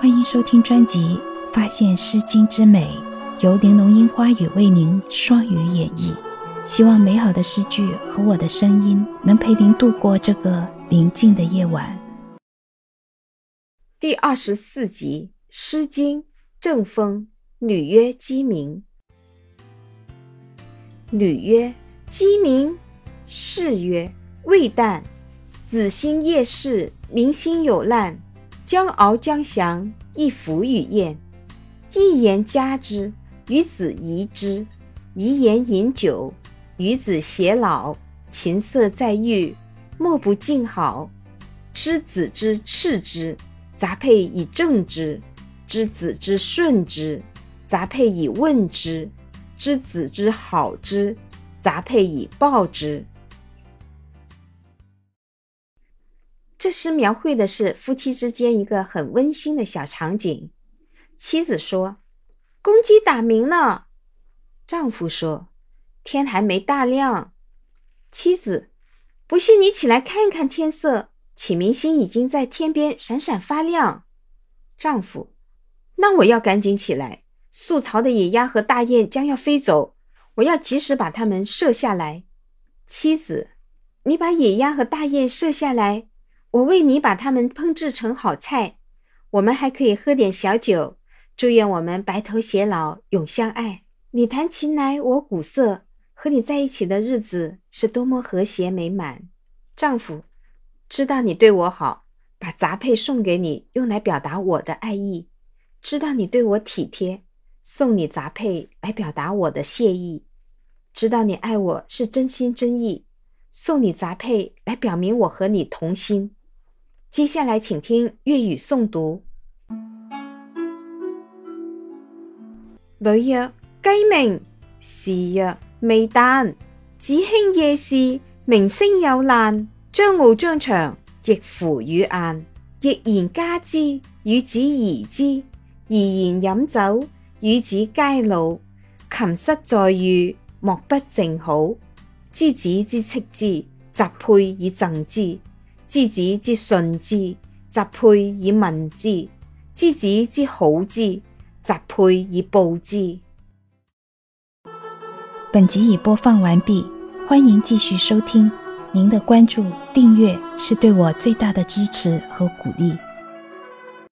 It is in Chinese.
欢迎收听专辑《发现诗经之美》，由玲珑樱花雨为您双语演绎。希望美好的诗句和我的声音能陪您度过这个宁静的夜晚。第二十四集《诗经·正风·女曰鸡鸣》。女曰：“鸡鸣。”士曰：“未旦。”子兴夜市，民心有难。将敖将降，亦弗与宴。一言加之，与子疑之；遗言饮酒，与子偕老。琴瑟在御，莫不敬好。知子之斥之，杂配以正之；知子之顺之，杂配以问之；知子之好之，杂配以报之。这诗描绘的是夫妻之间一个很温馨的小场景。妻子说：“公鸡打鸣了。”丈夫说：“天还没大亮。”妻子：“不信你起来看看天色，启明星已经在天边闪闪发亮。”丈夫：“那我要赶紧起来。宿巢的野鸭和大雁将要飞走，我要及时把它们射下来。”妻子：“你把野鸭和大雁射下来。”我为你把它们烹制成好菜，我们还可以喝点小酒。祝愿我们白头偕老，永相爱。你弹琴来，我鼓瑟，和你在一起的日子是多么和谐美满。丈夫知道你对我好，把杂配送给你，用来表达我的爱意。知道你对我体贴，送你杂配来表达我的谢意。知道你爱我是真心真意，送你杂配来表明我和你同心。接下来，请听粤语诵读。女曰：鸡鸣。时曰：未旦。子兴夜视，明星有难。将敖将长，亦弗与晏。亦言加之，与子疑之。而言饮酒，与子偕老。琴瑟在御，莫不正好。知子之斥之，杂佩以赠之。知子之顺之，则配以问之；知子之好之，则配以报之。本集已播放完毕，欢迎继续收听。您的关注、订阅是对我最大的支持和鼓励。